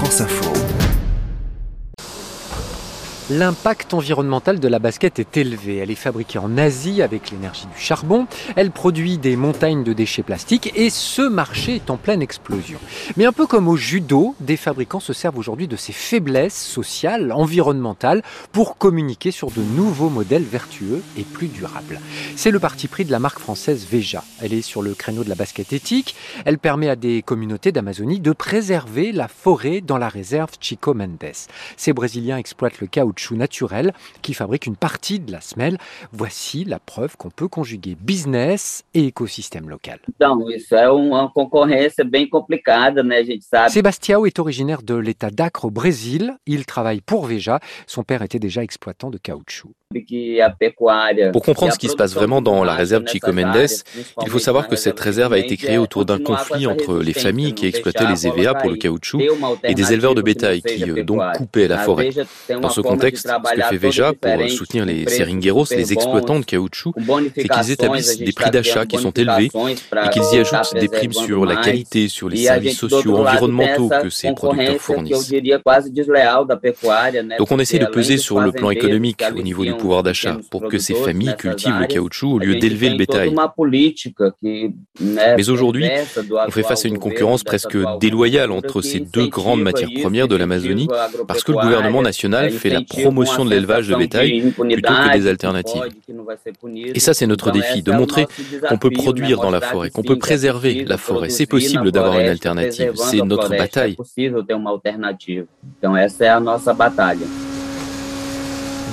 France Info. L'impact environnemental de la basket est élevé. Elle est fabriquée en Asie avec l'énergie du charbon. Elle produit des montagnes de déchets plastiques et ce marché est en pleine explosion. Mais un peu comme au judo, des fabricants se servent aujourd'hui de ces faiblesses sociales, environnementales pour communiquer sur de nouveaux modèles vertueux et plus durables. C'est le parti pris de la marque française Veja. Elle est sur le créneau de la basket éthique. Elle permet à des communautés d'Amazonie de préserver la forêt dans la réserve Chico Mendes. Ces Brésiliens exploitent le caoutchouc naturel qui fabrique une partie de la semelle. Voici la preuve qu'on peut conjuguer business et écosystème local. Sebastião est originaire de l'état d'Acre au Brésil. Il travaille pour Veja. Son père était déjà exploitant de caoutchouc. Pour comprendre ce qui se passe vraiment dans la réserve Chico Mendes, il faut savoir que cette réserve a été créée autour d'un conflit entre les familles qui exploitaient les EVA pour le caoutchouc et des éleveurs de bétail qui donc coupaient la forêt. Dans ce contexte, ce que fait Veja pour soutenir les seringueros, les exploitants de caoutchouc, c'est qu'ils établissent des prix d'achat qui sont élevés et qu'ils y ajoutent des primes sur la qualité, sur les services sociaux, environnementaux que ces producteurs fournissent. Donc on essaie de peser sur le plan économique au niveau du pouvoir d'achat pour que ces familles cultivent le caoutchouc au lieu d'élever le bétail. Mais aujourd'hui, on fait face à une concurrence presque déloyale entre ces deux grandes matières premières de l'Amazonie parce que le gouvernement national fait la promotion de l'élevage de bétail plutôt que des alternatives. Et ça, c'est notre défi, de montrer qu'on peut produire dans la forêt, qu'on peut préserver la forêt. C'est possible d'avoir une alternative. C'est notre bataille.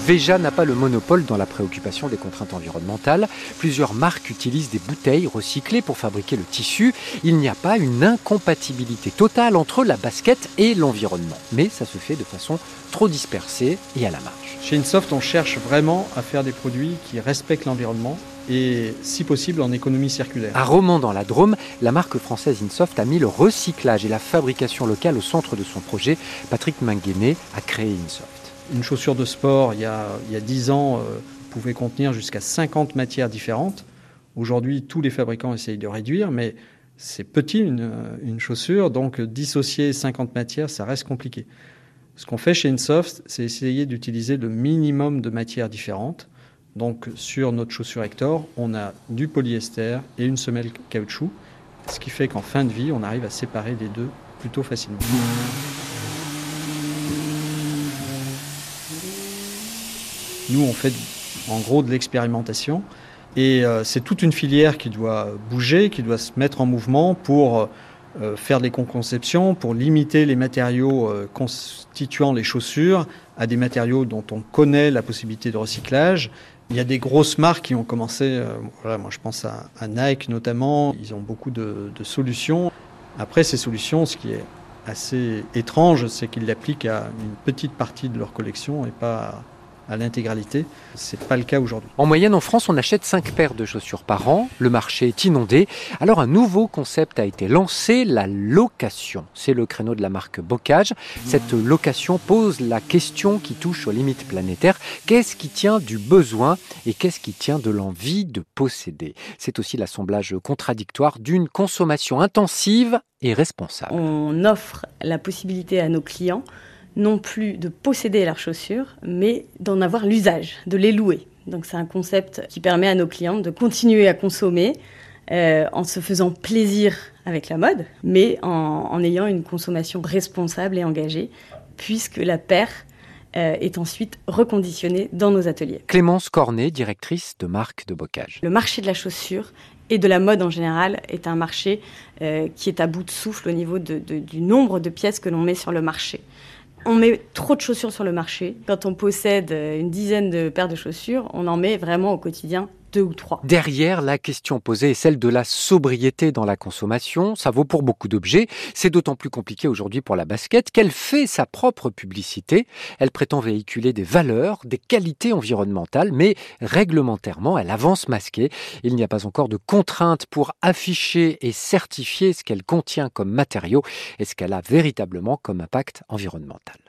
Veja n'a pas le monopole dans la préoccupation des contraintes environnementales. Plusieurs marques utilisent des bouteilles recyclées pour fabriquer le tissu. Il n'y a pas une incompatibilité totale entre la basket et l'environnement. Mais ça se fait de façon trop dispersée et à la marge. Chez Insoft, on cherche vraiment à faire des produits qui respectent l'environnement et si possible en économie circulaire. À Romans dans la Drôme, la marque française Insoft a mis le recyclage et la fabrication locale au centre de son projet. Patrick Manguené a créé Insoft. Une chaussure de sport, il y a, il 10 ans, euh, pouvait contenir jusqu'à 50 matières différentes. Aujourd'hui, tous les fabricants essayent de réduire, mais c'est petit une, une, chaussure, donc dissocier 50 matières, ça reste compliqué. Ce qu'on fait chez Insoft, c'est essayer d'utiliser le minimum de matières différentes. Donc sur notre chaussure Hector, on a du polyester et une semelle caoutchouc, ce qui fait qu'en fin de vie, on arrive à séparer les deux plutôt facilement. Nous, on fait en gros de l'expérimentation. Et euh, c'est toute une filière qui doit bouger, qui doit se mettre en mouvement pour euh, faire des conceptions, pour limiter les matériaux euh, constituant les chaussures à des matériaux dont on connaît la possibilité de recyclage. Il y a des grosses marques qui ont commencé, voilà, moi je pense à, Nike notamment, ils ont beaucoup de, de solutions. Après ces solutions, ce qui est assez étrange, c'est qu'ils l'appliquent à une petite partie de leur collection et pas à l'intégralité. C'est pas le cas aujourd'hui. En moyenne, en France, on achète 5 paires de chaussures par an. Le marché est inondé. Alors, un nouveau concept a été lancé, la location. C'est le créneau de la marque Bocage. Cette location pose la question qui touche aux limites planétaires. Qu'est-ce qui tient du besoin et qu'est-ce qui tient de l'envie de posséder? C'est aussi l'assemblage contradictoire d'une consommation intensive et responsable. On offre la possibilité à nos clients non plus de posséder leurs chaussures, mais d'en avoir l'usage, de les louer. Donc c'est un concept qui permet à nos clients de continuer à consommer euh, en se faisant plaisir avec la mode, mais en, ayant une consommation responsable et engagée, puisque la paire euh, est ensuite reconditionnée dans nos ateliers. Clémence Cornet, directrice de marque de bocage. Le marché de la chaussure et de la mode en général est un marché euh, qui est à bout de souffle au niveau du nombre de pièces que l'on met sur le marché. On met trop de chaussures sur le marché. Quand on possède une dizaine de paires de chaussures, on en met vraiment au quotidien Derrière, la question posée est celle de la sobriété dans la consommation. Ça vaut pour beaucoup d'objets. C'est d'autant plus compliqué aujourd'hui pour la basket qu'elle fait sa propre publicité. Elle prétend véhiculer des valeurs, des qualités environnementales, mais réglementairement, elle avance masquée. Il n'y a pas encore de contraintes pour afficher et certifier ce qu'elle contient comme matériaux et ce qu'elle a véritablement comme impact environnemental.